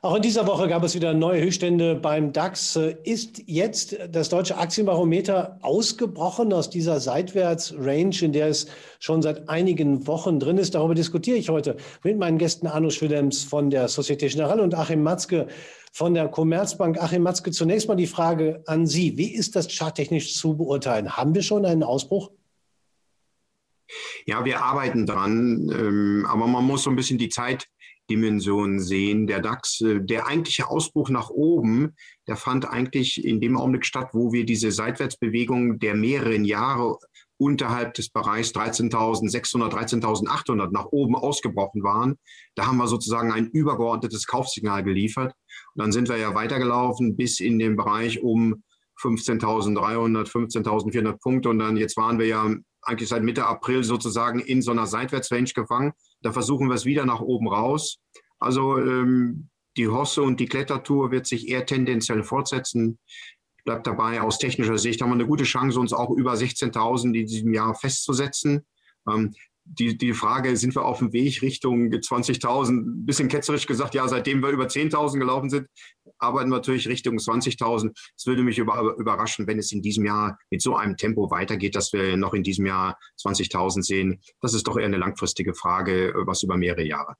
Auch in dieser Woche gab es wieder neue Höchststände beim DAX. Ist jetzt das deutsche Aktienbarometer ausgebrochen aus dieser Seitwärtsrange, in der es schon seit einigen Wochen drin ist? Darüber diskutiere ich heute mit meinen Gästen Arno Schwillems von der Societe Generale und Achim Matzke von der Commerzbank. Achim Matzke, zunächst mal die Frage an Sie. Wie ist das charttechnisch zu beurteilen? Haben wir schon einen Ausbruch? Ja, wir arbeiten dran, ähm, aber man muss so ein bisschen die Zeit Dimensionen sehen. Der DAX, äh, der eigentliche Ausbruch nach oben, der fand eigentlich in dem Augenblick statt, wo wir diese Seitwärtsbewegung der mehreren Jahre unterhalb des Bereichs 13.600, 13.800 nach oben ausgebrochen waren. Da haben wir sozusagen ein übergeordnetes Kaufsignal geliefert. Und dann sind wir ja weitergelaufen bis in den Bereich um 15.300, 15.400 Punkte. Und dann jetzt waren wir ja eigentlich seit Mitte April sozusagen in so einer Seitwärtsrange gefangen. Da versuchen wir es wieder nach oben raus. Also ähm, die Hosse und die Klettertour wird sich eher tendenziell fortsetzen. Bleibt dabei, aus technischer Sicht haben wir eine gute Chance, uns auch über 16.000 in diesem Jahr festzusetzen. Ähm, die, die Frage, sind wir auf dem Weg Richtung 20.000? Ein bisschen ketzerisch gesagt, ja, seitdem wir über 10.000 gelaufen sind, arbeiten wir natürlich Richtung 20.000. Es würde mich über, überraschen, wenn es in diesem Jahr mit so einem Tempo weitergeht, dass wir noch in diesem Jahr 20.000 sehen. Das ist doch eher eine langfristige Frage, was über mehrere Jahre.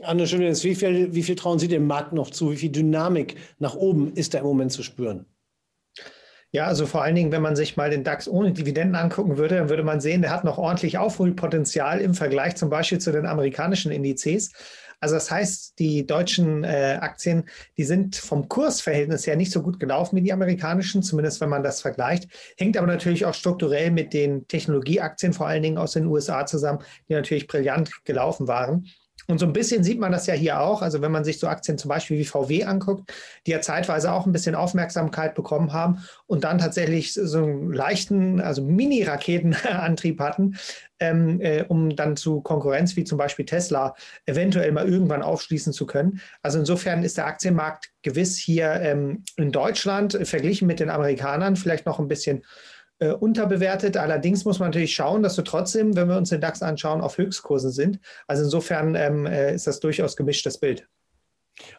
Anne Schönes, wie viel, wie viel trauen Sie dem Markt noch zu? Wie viel Dynamik nach oben ist da im Moment zu spüren? Ja, also vor allen Dingen, wenn man sich mal den DAX ohne Dividenden angucken würde, dann würde man sehen, der hat noch ordentlich Aufholpotenzial im Vergleich zum Beispiel zu den amerikanischen Indizes. Also das heißt, die deutschen äh, Aktien, die sind vom Kursverhältnis her nicht so gut gelaufen wie die amerikanischen, zumindest wenn man das vergleicht. Hängt aber natürlich auch strukturell mit den Technologieaktien, vor allen Dingen aus den USA zusammen, die natürlich brillant gelaufen waren. Und so ein bisschen sieht man das ja hier auch. Also wenn man sich so Aktien zum Beispiel wie VW anguckt, die ja zeitweise auch ein bisschen Aufmerksamkeit bekommen haben und dann tatsächlich so einen leichten, also Mini-Raketenantrieb hatten, ähm, äh, um dann zu Konkurrenz wie zum Beispiel Tesla eventuell mal irgendwann aufschließen zu können. Also insofern ist der Aktienmarkt gewiss hier ähm, in Deutschland verglichen mit den Amerikanern vielleicht noch ein bisschen äh, unterbewertet. Allerdings muss man natürlich schauen, dass wir trotzdem, wenn wir uns den DAX anschauen, auf Höchstkursen sind. Also insofern ähm, äh, ist das durchaus gemischtes Bild.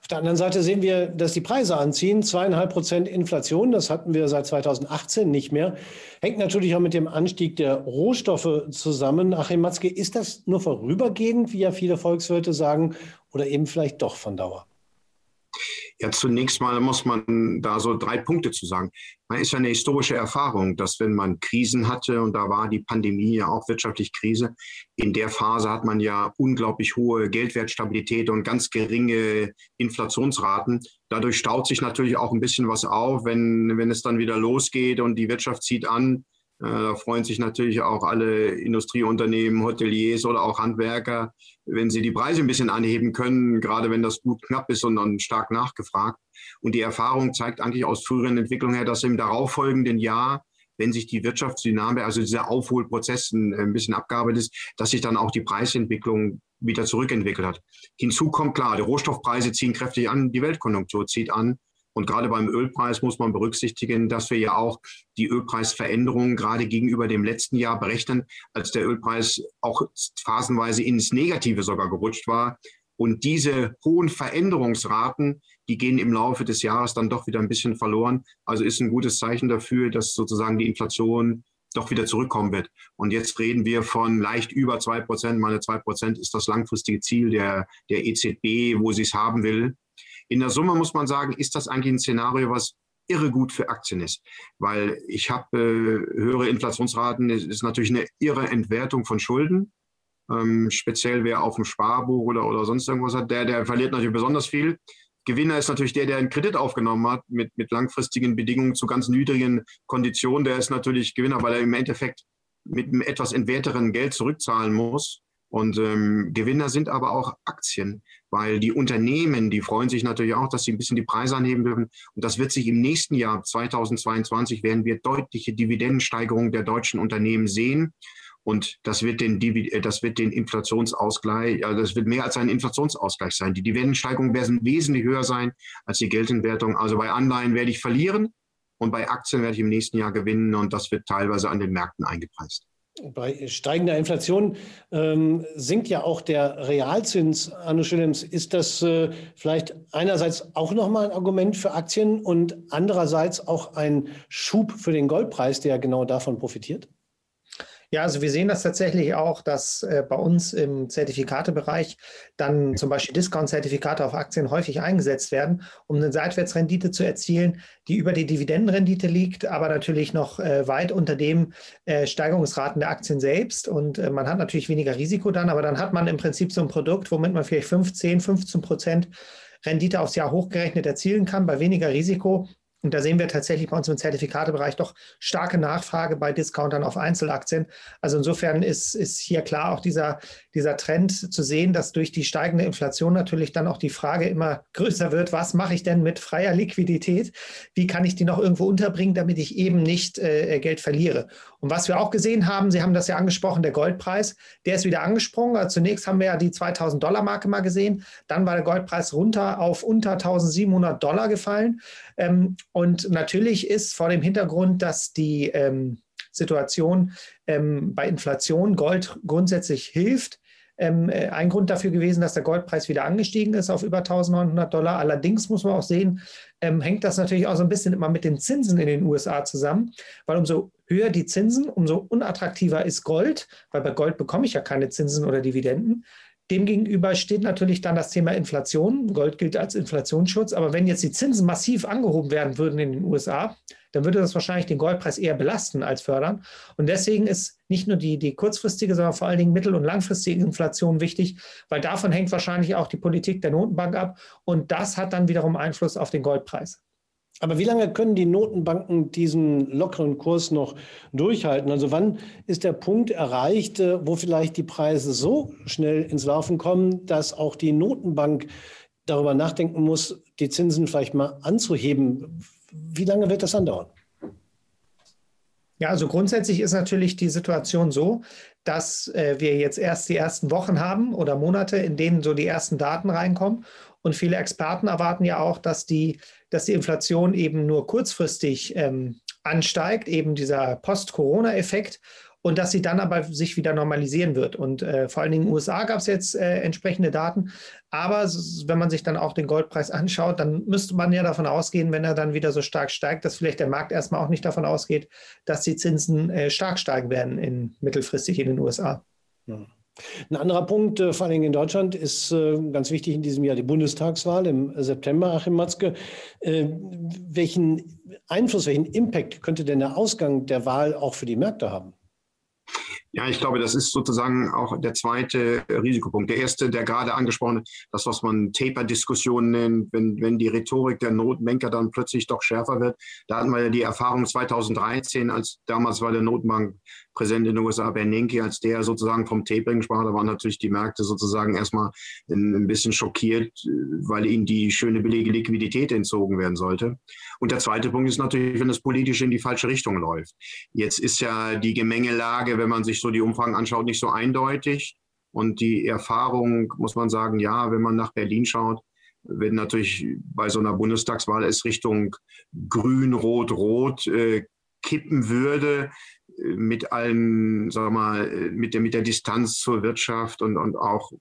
Auf der anderen Seite sehen wir, dass die Preise anziehen. Zweieinhalb Prozent Inflation, das hatten wir seit 2018 nicht mehr. Hängt natürlich auch mit dem Anstieg der Rohstoffe zusammen. Achim Matzke, ist das nur vorübergehend, wie ja viele Volkswirte sagen, oder eben vielleicht doch von Dauer? Ja, zunächst mal muss man da so drei Punkte zu sagen. Man ist ja eine historische Erfahrung, dass wenn man Krisen hatte, und da war die Pandemie ja auch wirtschaftlich Krise, in der Phase hat man ja unglaublich hohe Geldwertstabilität und ganz geringe Inflationsraten. Dadurch staut sich natürlich auch ein bisschen was auf, wenn, wenn es dann wieder losgeht und die Wirtschaft zieht an. Äh, da freuen sich natürlich auch alle Industrieunternehmen, Hoteliers oder auch Handwerker, wenn sie die Preise ein bisschen anheben können, gerade wenn das gut knapp ist und dann stark nachgefragt. Und die Erfahrung zeigt eigentlich aus früheren Entwicklungen her, dass im darauffolgenden Jahr, wenn sich die Wirtschaftsdynamik, also dieser Aufholprozess ein bisschen abgearbeitet ist, dass sich dann auch die Preisentwicklung wieder zurückentwickelt hat. Hinzu kommt klar, die Rohstoffpreise ziehen kräftig an, die Weltkonjunktur zieht an. Und gerade beim Ölpreis muss man berücksichtigen, dass wir ja auch die Ölpreisveränderungen gerade gegenüber dem letzten Jahr berechnen, als der Ölpreis auch phasenweise ins Negative sogar gerutscht war. Und diese hohen Veränderungsraten, die gehen im Laufe des Jahres dann doch wieder ein bisschen verloren. Also ist ein gutes Zeichen dafür, dass sozusagen die Inflation doch wieder zurückkommen wird. Und jetzt reden wir von leicht über zwei Prozent. Meine zwei Prozent ist das langfristige Ziel der, der EZB, wo sie es haben will. In der Summe muss man sagen, ist das eigentlich ein Szenario, was irre gut für Aktien ist, weil ich habe äh, höhere Inflationsraten, es ist natürlich eine irre Entwertung von Schulden. Ähm, speziell wer auf dem Sparbuch oder, oder sonst irgendwas hat, der, der verliert natürlich besonders viel. Gewinner ist natürlich der, der einen Kredit aufgenommen hat mit, mit langfristigen Bedingungen zu ganz niedrigen Konditionen. Der ist natürlich Gewinner, weil er im Endeffekt mit einem etwas entwerteren Geld zurückzahlen muss. Und ähm, Gewinner sind aber auch Aktien, weil die Unternehmen, die freuen sich natürlich auch, dass sie ein bisschen die Preise anheben dürfen. Und das wird sich im nächsten Jahr 2022 werden wir deutliche Dividendensteigerungen der deutschen Unternehmen sehen. Und das wird den, äh, das wird den Inflationsausgleich, also das wird mehr als ein Inflationsausgleich sein. Die Dividendensteigerungen werden wesentlich höher sein als die Geldentwertung. Also bei Anleihen werde ich verlieren und bei Aktien werde ich im nächsten Jahr gewinnen und das wird teilweise an den Märkten eingepreist. Bei steigender Inflation ähm, sinkt ja auch der Realzins. Arno Schillems, ist das äh, vielleicht einerseits auch nochmal ein Argument für Aktien und andererseits auch ein Schub für den Goldpreis, der genau davon profitiert? Ja, also wir sehen das tatsächlich auch, dass äh, bei uns im Zertifikatebereich dann zum Beispiel Discount-Zertifikate auf Aktien häufig eingesetzt werden, um eine Seitwärtsrendite zu erzielen, die über die Dividendenrendite liegt, aber natürlich noch äh, weit unter dem äh, Steigerungsraten der Aktien selbst. Und äh, man hat natürlich weniger Risiko dann, aber dann hat man im Prinzip so ein Produkt, womit man vielleicht 15, 15 Prozent Rendite aufs Jahr hochgerechnet erzielen kann, bei weniger Risiko und da sehen wir tatsächlich bei uns im Zertifikatebereich doch starke Nachfrage bei Discountern auf Einzelaktien. Also insofern ist, ist hier klar auch dieser, dieser Trend zu sehen, dass durch die steigende Inflation natürlich dann auch die Frage immer größer wird, was mache ich denn mit freier Liquidität? Wie kann ich die noch irgendwo unterbringen, damit ich eben nicht äh, Geld verliere? Und was wir auch gesehen haben, Sie haben das ja angesprochen, der Goldpreis, der ist wieder angesprungen. Also zunächst haben wir ja die 2000 Dollar Marke mal gesehen. Dann war der Goldpreis runter auf unter 1700 Dollar gefallen. Ähm, und natürlich ist vor dem Hintergrund, dass die ähm, Situation ähm, bei Inflation Gold grundsätzlich hilft, ähm, äh, ein Grund dafür gewesen, dass der Goldpreis wieder angestiegen ist auf über 1900 Dollar. Allerdings muss man auch sehen, ähm, hängt das natürlich auch so ein bisschen immer mit den Zinsen in den USA zusammen, weil umso höher die Zinsen, umso unattraktiver ist Gold, weil bei Gold bekomme ich ja keine Zinsen oder Dividenden. Demgegenüber steht natürlich dann das Thema Inflation. Gold gilt als Inflationsschutz. Aber wenn jetzt die Zinsen massiv angehoben werden würden in den USA, dann würde das wahrscheinlich den Goldpreis eher belasten als fördern. Und deswegen ist nicht nur die, die kurzfristige, sondern vor allen Dingen mittel- und langfristige Inflation wichtig, weil davon hängt wahrscheinlich auch die Politik der Notenbank ab. Und das hat dann wiederum Einfluss auf den Goldpreis. Aber wie lange können die Notenbanken diesen lockeren Kurs noch durchhalten? Also wann ist der Punkt erreicht, äh, wo vielleicht die Preise so schnell ins Laufen kommen, dass auch die Notenbank darüber nachdenken muss, die Zinsen vielleicht mal anzuheben? Wie lange wird das andauern? Ja, also grundsätzlich ist natürlich die Situation so, dass äh, wir jetzt erst die ersten Wochen haben oder Monate, in denen so die ersten Daten reinkommen. Und viele Experten erwarten ja auch, dass die, dass die Inflation eben nur kurzfristig ähm, ansteigt, eben dieser Post-Corona-Effekt und dass sie dann aber sich wieder normalisieren wird. Und äh, vor allen Dingen in den USA gab es jetzt äh, entsprechende Daten. Aber wenn man sich dann auch den Goldpreis anschaut, dann müsste man ja davon ausgehen, wenn er dann wieder so stark steigt, dass vielleicht der Markt erstmal auch nicht davon ausgeht, dass die Zinsen äh, stark steigen werden in, mittelfristig in den USA. Ja. Ein anderer Punkt, äh, vor allem in Deutschland, ist äh, ganz wichtig in diesem Jahr die Bundestagswahl im September, Achim Matzke. Äh, welchen Einfluss, welchen Impact könnte denn der Ausgang der Wahl auch für die Märkte haben? Ja, ich glaube, das ist sozusagen auch der zweite Risikopunkt. Der erste, der gerade angesprochene, das, was man Taper-Diskussionen nennt, wenn, wenn die Rhetorik der Notbanker dann plötzlich doch schärfer wird. Da hatten wir ja die Erfahrung 2013, als damals war der Notenbank Präsident in den USA, Bernanke, als der sozusagen vom Tapering sprach, da waren natürlich die Märkte sozusagen erstmal ein bisschen schockiert, weil ihnen die schöne billige Liquidität entzogen werden sollte. Und der zweite Punkt ist natürlich, wenn es politisch in die falsche Richtung läuft. Jetzt ist ja die Gemengelage, wenn man sich so die Umfragen anschaut, nicht so eindeutig. Und die Erfahrung, muss man sagen, ja, wenn man nach Berlin schaut, wenn natürlich bei so einer Bundestagswahl es Richtung Grün, Rot, Rot äh, kippen würde, mit allen, wir mal, mit der, mit der Distanz zur Wirtschaft und, und auch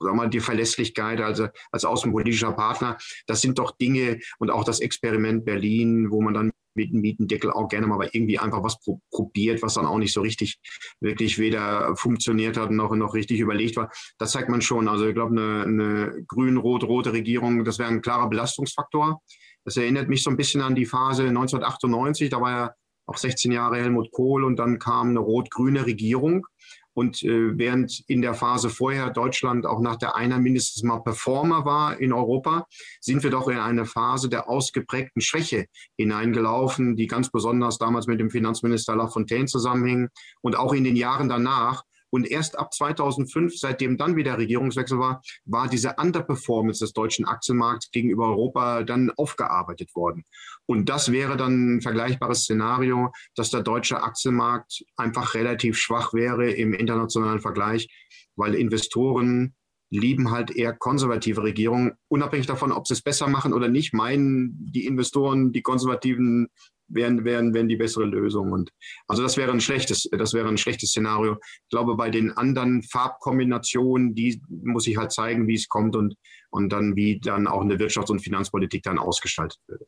wir mal, die Verlässlichkeit also als außenpolitischer Partner, das sind doch Dinge und auch das Experiment Berlin, wo man dann mit dem Mietendeckel auch gerne mal irgendwie einfach was probiert, was dann auch nicht so richtig, wirklich weder funktioniert hat noch, noch richtig überlegt war. Das zeigt man schon. Also ich glaube, eine, eine grün-rot-rote Regierung, das wäre ein klarer Belastungsfaktor. Das erinnert mich so ein bisschen an die Phase 1998, da war ja auch 16 Jahre Helmut Kohl und dann kam eine rot-grüne Regierung. Und äh, während in der Phase vorher Deutschland auch nach der einer mindestens mal Performer war in Europa, sind wir doch in eine Phase der ausgeprägten Schwäche hineingelaufen, die ganz besonders damals mit dem Finanzminister Lafontaine zusammenhing und auch in den Jahren danach und erst ab 2005, seitdem dann wieder Regierungswechsel war, war diese Underperformance des deutschen Aktienmarkts gegenüber Europa dann aufgearbeitet worden. Und das wäre dann ein vergleichbares Szenario, dass der deutsche Aktienmarkt einfach relativ schwach wäre im internationalen Vergleich, weil Investoren lieben halt eher konservative Regierungen. Unabhängig davon, ob sie es besser machen oder nicht, meinen die Investoren, die konservativen wären, wären, wären die bessere Lösung. Und also das wäre ein schlechtes, das wäre ein schlechtes Szenario. Ich glaube, bei den anderen Farbkombinationen, die muss ich halt zeigen, wie es kommt und, und dann, wie dann auch eine Wirtschafts- und Finanzpolitik dann ausgestaltet wird.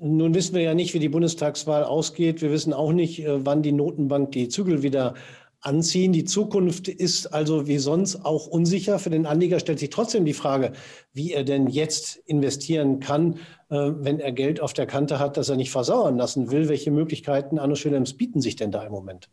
Nun wissen wir ja nicht, wie die Bundestagswahl ausgeht. Wir wissen auch nicht, äh, wann die Notenbank die Zügel wieder anziehen. Die Zukunft ist also wie sonst auch unsicher. Für den Anleger stellt sich trotzdem die Frage, wie er denn jetzt investieren kann, äh, wenn er Geld auf der Kante hat, das er nicht versauern lassen will. Welche Möglichkeiten, Anno Schillems, bieten sich denn da im Moment?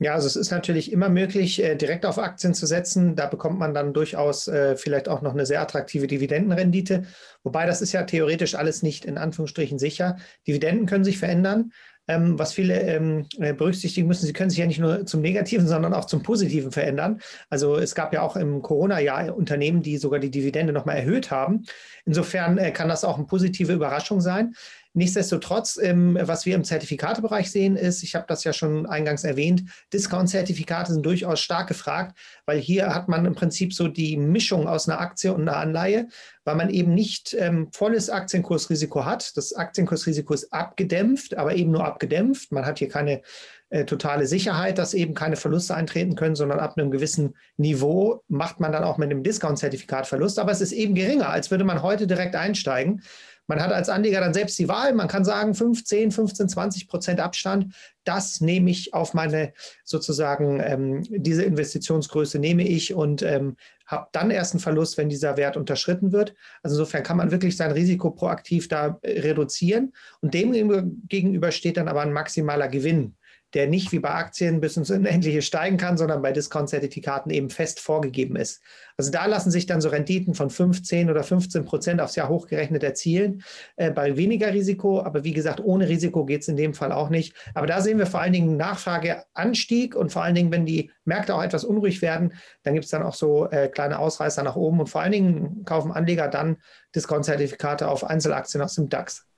Ja, also es ist natürlich immer möglich, äh, direkt auf Aktien zu setzen. Da bekommt man dann durchaus äh, vielleicht auch noch eine sehr attraktive Dividendenrendite. Wobei das ist ja theoretisch alles nicht in Anführungsstrichen sicher. Dividenden können sich verändern. Ähm, was viele ähm, äh, berücksichtigen müssen, sie können sich ja nicht nur zum Negativen, sondern auch zum Positiven verändern. Also es gab ja auch im Corona-Jahr Unternehmen, die sogar die Dividende nochmal erhöht haben. Insofern kann das auch eine positive Überraschung sein. Nichtsdestotrotz, ähm, was wir im Zertifikatebereich sehen, ist, ich habe das ja schon eingangs erwähnt, Discount-Zertifikate sind durchaus stark gefragt, weil hier hat man im Prinzip so die Mischung aus einer Aktie und einer Anleihe, weil man eben nicht ähm, volles Aktienkursrisiko hat. Das Aktienkursrisiko ist abgedämpft, aber eben nur abgedämpft. Man hat hier keine äh, totale Sicherheit, dass eben keine Verluste eintreten können, sondern ab einem gewissen Niveau macht man dann auch mit einem Discount-Zertifikat Verlust. Aber es ist eben geringer, als würde man heute direkt einsteigen. Man hat als Anleger dann selbst die Wahl. Man kann sagen, 15, 15, 20 Prozent Abstand. Das nehme ich auf meine sozusagen, ähm, diese Investitionsgröße nehme ich und ähm, habe dann erst einen Verlust, wenn dieser Wert unterschritten wird. Also insofern kann man wirklich sein Risiko proaktiv da äh, reduzieren. Und dem gegenüber steht dann aber ein maximaler Gewinn der nicht wie bei Aktien bis ins Unendliche steigen kann, sondern bei Discount-Zertifikaten eben fest vorgegeben ist. Also da lassen sich dann so Renditen von 15 oder 15 Prozent aufs Jahr hochgerechnet erzielen, äh, bei weniger Risiko. Aber wie gesagt, ohne Risiko geht es in dem Fall auch nicht. Aber da sehen wir vor allen Dingen Nachfrageanstieg und vor allen Dingen, wenn die Märkte auch etwas unruhig werden, dann gibt es dann auch so äh, kleine Ausreißer nach oben und vor allen Dingen kaufen Anleger dann Discount-Zertifikate auf Einzelaktien aus dem DAX.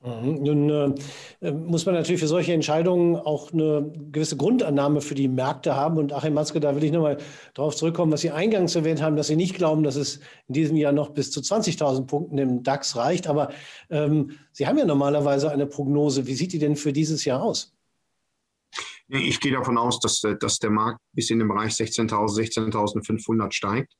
Mhm. Nun äh, muss man natürlich für solche Entscheidungen auch eine gewisse Grundannahme für die Märkte haben. Und Achim Matzke, da will ich nochmal darauf zurückkommen, was Sie eingangs erwähnt haben, dass Sie nicht glauben, dass es in diesem Jahr noch bis zu 20.000 Punkten im DAX reicht. Aber ähm, Sie haben ja normalerweise eine Prognose. Wie sieht die denn für dieses Jahr aus? Ich gehe davon aus, dass, dass der Markt bis in den Bereich 16.000, 16.500 steigt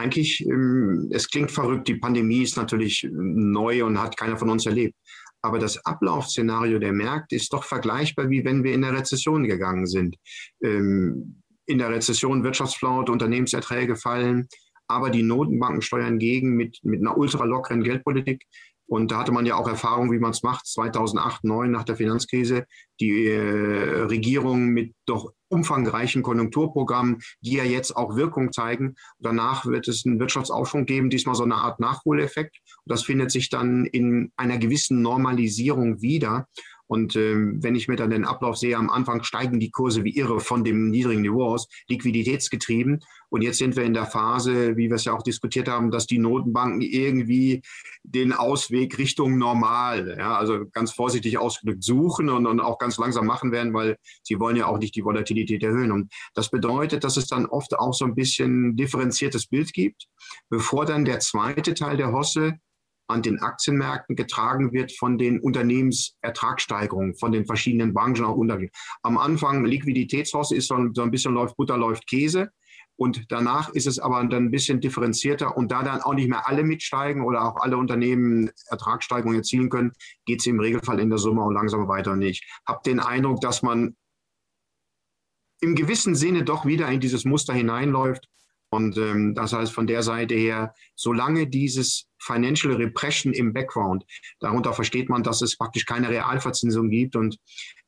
eigentlich, ähm, es klingt verrückt, die Pandemie ist natürlich neu und hat keiner von uns erlebt. Aber das Ablaufszenario der Märkte ist doch vergleichbar, wie wenn wir in der Rezession gegangen sind. Ähm, in der Rezession Wirtschaftsflaute, Unternehmenserträge fallen, aber die Notenbanken steuern gegen mit, mit einer ultralockeren Geldpolitik. Und da hatte man ja auch Erfahrung, wie man es macht, 2008, 2009 nach der Finanzkrise, die äh, Regierung mit doch umfangreichen Konjunkturprogrammen, die ja jetzt auch Wirkung zeigen. Danach wird es einen Wirtschaftsaufschwung geben, diesmal so eine Art Nachholeffekt. Und das findet sich dann in einer gewissen Normalisierung wieder. Und ähm, wenn ich mir dann den Ablauf sehe, am Anfang steigen die Kurse wie irre von dem niedrigen Niveau aus, liquiditätsgetrieben. Und jetzt sind wir in der Phase, wie wir es ja auch diskutiert haben, dass die Notenbanken irgendwie den Ausweg Richtung normal, ja, also ganz vorsichtig ausgedrückt suchen und, und auch ganz langsam machen werden, weil sie wollen ja auch nicht die Volatilität erhöhen. Und das bedeutet, dass es dann oft auch so ein bisschen differenziertes Bild gibt, bevor dann der zweite Teil der Hosse an den Aktienmärkten getragen wird von den Unternehmensertragssteigerungen, von den verschiedenen Branchen auch unterschiedlich. Am Anfang Liquiditätshosse ist so ein, bisschen läuft Butter, läuft Käse. Und danach ist es aber dann ein bisschen differenzierter und da dann auch nicht mehr alle mitsteigen oder auch alle Unternehmen Ertragssteigerungen erzielen können, geht es im Regelfall in der Summe auch langsam weiter. Und ich habe den Eindruck, dass man im gewissen Sinne doch wieder in dieses Muster hineinläuft, und ähm, das heißt von der Seite her, solange dieses Financial Repression im Background, darunter versteht man, dass es praktisch keine Realverzinsung gibt und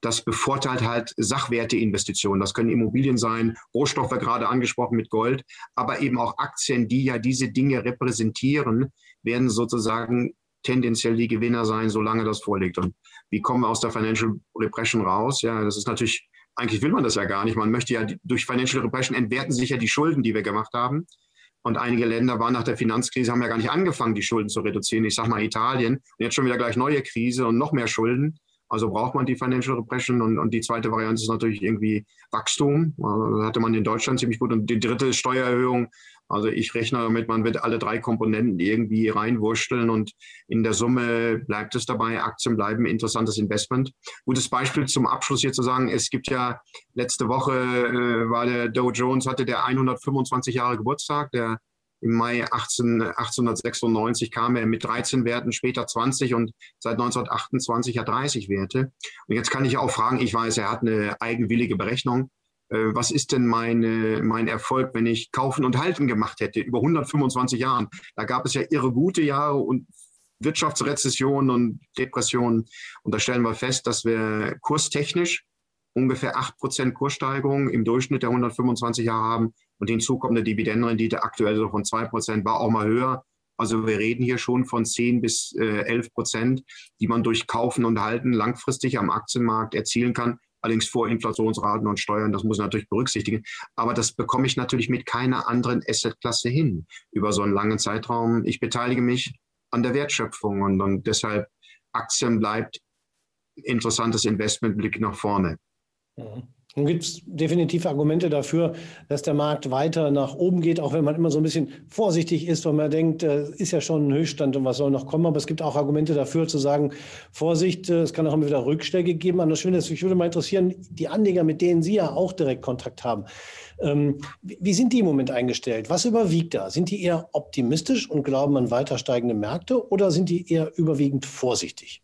das bevorteilt halt Sachwerteinvestitionen. Das können Immobilien sein, Rohstoffe gerade angesprochen mit Gold, aber eben auch Aktien, die ja diese Dinge repräsentieren, werden sozusagen tendenziell die Gewinner sein, solange das vorliegt. Und wie kommen wir aus der Financial Repression raus? Ja, das ist natürlich eigentlich will man das ja gar nicht. Man möchte ja durch Financial Repression entwerten sich ja die Schulden, die wir gemacht haben. Und einige Länder waren nach der Finanzkrise, haben ja gar nicht angefangen, die Schulden zu reduzieren. Ich sage mal Italien. Und jetzt schon wieder gleich neue Krise und noch mehr Schulden. Also braucht man die Financial Repression. Und, und die zweite Variante ist natürlich irgendwie Wachstum. Also hatte man in Deutschland ziemlich gut. Und die dritte Steuererhöhung. Also ich rechne damit, man wird alle drei Komponenten irgendwie reinwursteln und in der Summe bleibt es dabei. Aktien bleiben interessantes Investment. Gutes Beispiel zum Abschluss hier zu sagen, es gibt ja letzte Woche äh, war der Dow Jones, hatte der 125 Jahre Geburtstag, der im Mai 18, 1896 kam er mit 13 Werten, später 20 und seit 1928 hat 30 Werte. Und jetzt kann ich auch fragen, ich weiß, er hat eine eigenwillige Berechnung. Äh, was ist denn meine, mein Erfolg, wenn ich Kaufen und Halten gemacht hätte über 125 Jahren? Da gab es ja irre gute Jahre und Wirtschaftsrezession und Depressionen. Und da stellen wir fest, dass wir kurstechnisch ungefähr 8% Kurssteigerung im Durchschnitt der 125 Jahre haben und die hinzukommende Dividendenrendite aktuell so von 2% war auch mal höher. Also wir reden hier schon von 10 bis äh, 11 Prozent, die man durch Kaufen und Halten langfristig am Aktienmarkt erzielen kann allerdings vor Inflationsraten und Steuern, das muss ich natürlich berücksichtigen. Aber das bekomme ich natürlich mit keiner anderen Assetklasse hin über so einen langen Zeitraum. Ich beteilige mich an der Wertschöpfung und, und deshalb Aktien bleibt interessantes Investmentblick nach vorne. Mhm. Nun gibt es definitiv Argumente dafür, dass der Markt weiter nach oben geht, auch wenn man immer so ein bisschen vorsichtig ist, weil man denkt, äh, ist ja schon ein Höchststand und was soll noch kommen. Aber es gibt auch Argumente dafür zu sagen, Vorsicht, äh, es kann auch immer wieder Rückschläge geben. An der Schwinde, ich würde mal interessieren, die Anleger, mit denen Sie ja auch direkt Kontakt haben, ähm, wie sind die im Moment eingestellt? Was überwiegt da? Sind die eher optimistisch und glauben an weiter steigende Märkte oder sind die eher überwiegend vorsichtig?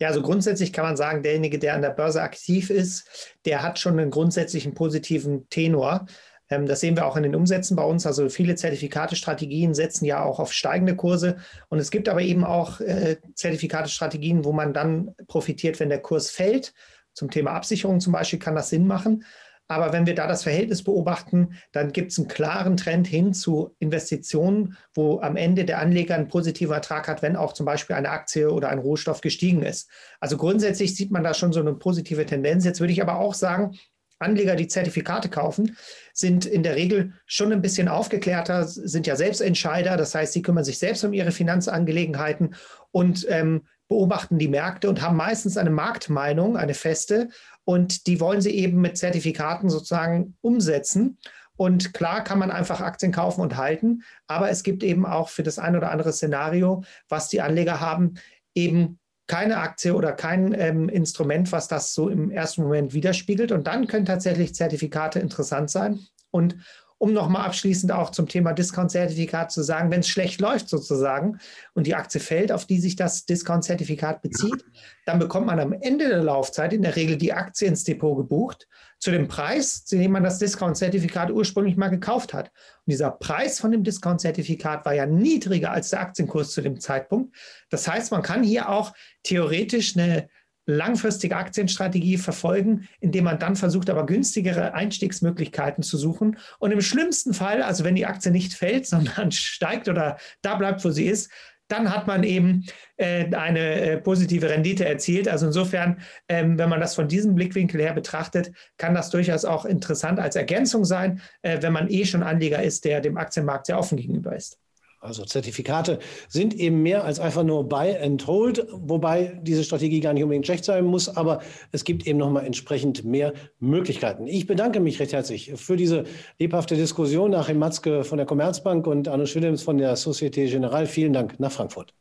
Ja, also grundsätzlich kann man sagen, derjenige, der an der Börse aktiv ist, der hat schon einen grundsätzlichen positiven Tenor. Ähm, das sehen wir auch in den Umsätzen bei uns. Also viele Zertifikate-Strategien setzen ja auch auf steigende Kurse. Und es gibt aber eben auch äh, Zertifikate-Strategien, wo man dann profitiert, wenn der Kurs fällt. Zum Thema Absicherung zum Beispiel kann das Sinn machen. Aber wenn wir da das Verhältnis beobachten, dann gibt es einen klaren Trend hin zu Investitionen, wo am Ende der Anleger einen positiven Ertrag hat, wenn auch zum Beispiel eine Aktie oder ein Rohstoff gestiegen ist. Also grundsätzlich sieht man da schon so eine positive Tendenz. Jetzt würde ich aber auch sagen, Anleger, die Zertifikate kaufen, sind in der Regel schon ein bisschen aufgeklärter, sind ja Selbstentscheider. Das heißt, sie kümmern sich selbst um ihre Finanzangelegenheiten und ähm, beobachten die Märkte und haben meistens eine Marktmeinung, eine feste. Und die wollen sie eben mit Zertifikaten sozusagen umsetzen. Und klar kann man einfach Aktien kaufen und halten, aber es gibt eben auch für das ein oder andere Szenario, was die Anleger haben, eben keine Aktie oder kein ähm, Instrument, was das so im ersten Moment widerspiegelt. Und dann können tatsächlich Zertifikate interessant sein. Und um nochmal abschließend auch zum Thema Discount-Zertifikat zu sagen, wenn es schlecht läuft sozusagen und die Aktie fällt, auf die sich das Discount-Zertifikat bezieht, dann bekommt man am Ende der Laufzeit in der Regel die Aktie ins Depot gebucht zu dem Preis, zu dem man das Discount-Zertifikat ursprünglich mal gekauft hat. Und dieser Preis von dem Discount-Zertifikat war ja niedriger als der Aktienkurs zu dem Zeitpunkt. Das heißt, man kann hier auch theoretisch eine langfristige Aktienstrategie verfolgen, indem man dann versucht, aber günstigere Einstiegsmöglichkeiten zu suchen. Und im schlimmsten Fall, also wenn die Aktie nicht fällt, sondern steigt oder da bleibt, wo sie ist, dann hat man eben äh, eine äh, positive Rendite erzielt. Also insofern, ähm, wenn man das von diesem Blickwinkel her betrachtet, kann das durchaus auch interessant als Ergänzung sein, äh, wenn man eh schon Anleger ist, der dem Aktienmarkt sehr offen gegenüber ist. Also Zertifikate sind eben mehr als einfach nur Buy and Hold, wobei diese Strategie gar nicht unbedingt schlecht sein muss, aber es gibt eben nochmal entsprechend mehr Möglichkeiten. Ich bedanke mich recht herzlich für diese lebhafte Diskussion. Achim Matzke von der Commerzbank und Arno Schwillems von der Societe Generale. Vielen Dank nach Frankfurt.